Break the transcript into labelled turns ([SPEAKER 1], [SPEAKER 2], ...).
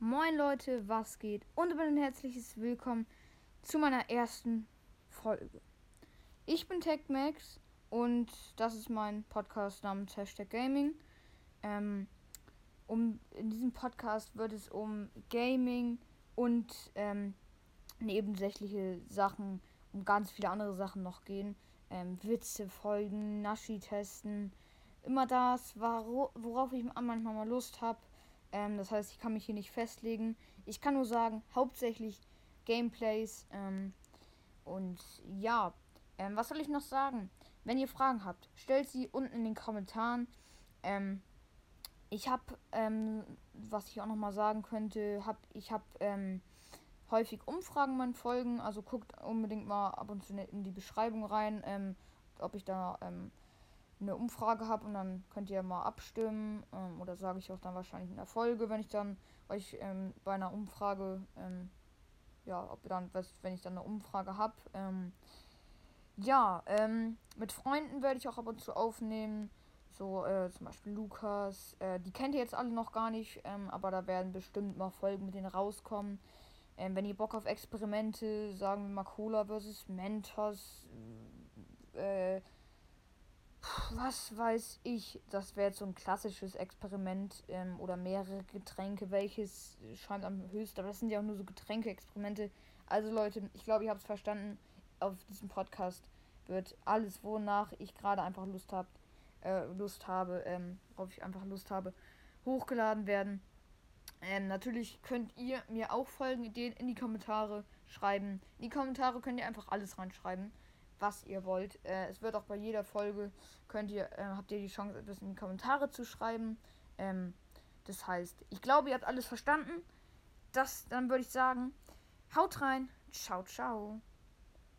[SPEAKER 1] Moin Leute, was geht? Und ein herzliches Willkommen zu meiner ersten Folge. Ich bin TechMax und das ist mein Podcast namens Hashtag Gaming. Ähm, um, in diesem Podcast wird es um Gaming und ähm, nebensächliche Sachen, um ganz viele andere Sachen noch gehen. Ähm, Witze folgen, Naschi testen, immer das, worauf ich manchmal mal Lust habe. Ähm, das heißt, ich kann mich hier nicht festlegen. Ich kann nur sagen, hauptsächlich Gameplays. Ähm, und ja, ähm, was soll ich noch sagen? Wenn ihr Fragen habt, stellt sie unten in den Kommentaren. Ähm, ich habe, ähm, was ich auch noch mal sagen könnte, hab, ich habe ähm, häufig Umfragen in meinen Folgen. Also guckt unbedingt mal ab und zu in die Beschreibung rein, ob ich da eine Umfrage habe und dann könnt ihr mal abstimmen ähm, oder sage ich auch dann wahrscheinlich in der Folge, wenn ich dann euch ähm, bei einer Umfrage, ähm, ja, ob dann, wenn ich dann eine Umfrage habe, ähm, ja, ähm, mit Freunden werde ich auch ab und zu aufnehmen, so äh, zum Beispiel Lukas, äh, die kennt ihr jetzt alle noch gar nicht, ähm, aber da werden bestimmt mal Folgen mit denen rauskommen. wenn ihr Bock auf Experimente, sagen wir mal Cola versus Mentos, äh, was weiß ich, das wäre jetzt so ein klassisches Experiment ähm, oder mehrere Getränke, welches scheint am höchsten, aber das sind ja auch nur so Getränke-Experimente. Also Leute, ich glaube, ihr habt es verstanden. Auf diesem Podcast wird alles, wonach ich gerade einfach Lust habe, äh, Lust habe, ähm, worauf ich einfach Lust habe, hochgeladen werden. Ähm, natürlich könnt ihr mir auch Folgenideen in die Kommentare schreiben. In die Kommentare könnt ihr einfach alles reinschreiben was ihr wollt. Äh, es wird auch bei jeder Folge, könnt ihr, äh, habt ihr die Chance, etwas in die Kommentare zu schreiben. Ähm, das heißt, ich glaube, ihr habt alles verstanden. Das, dann würde ich sagen, haut rein. Ciao, ciao.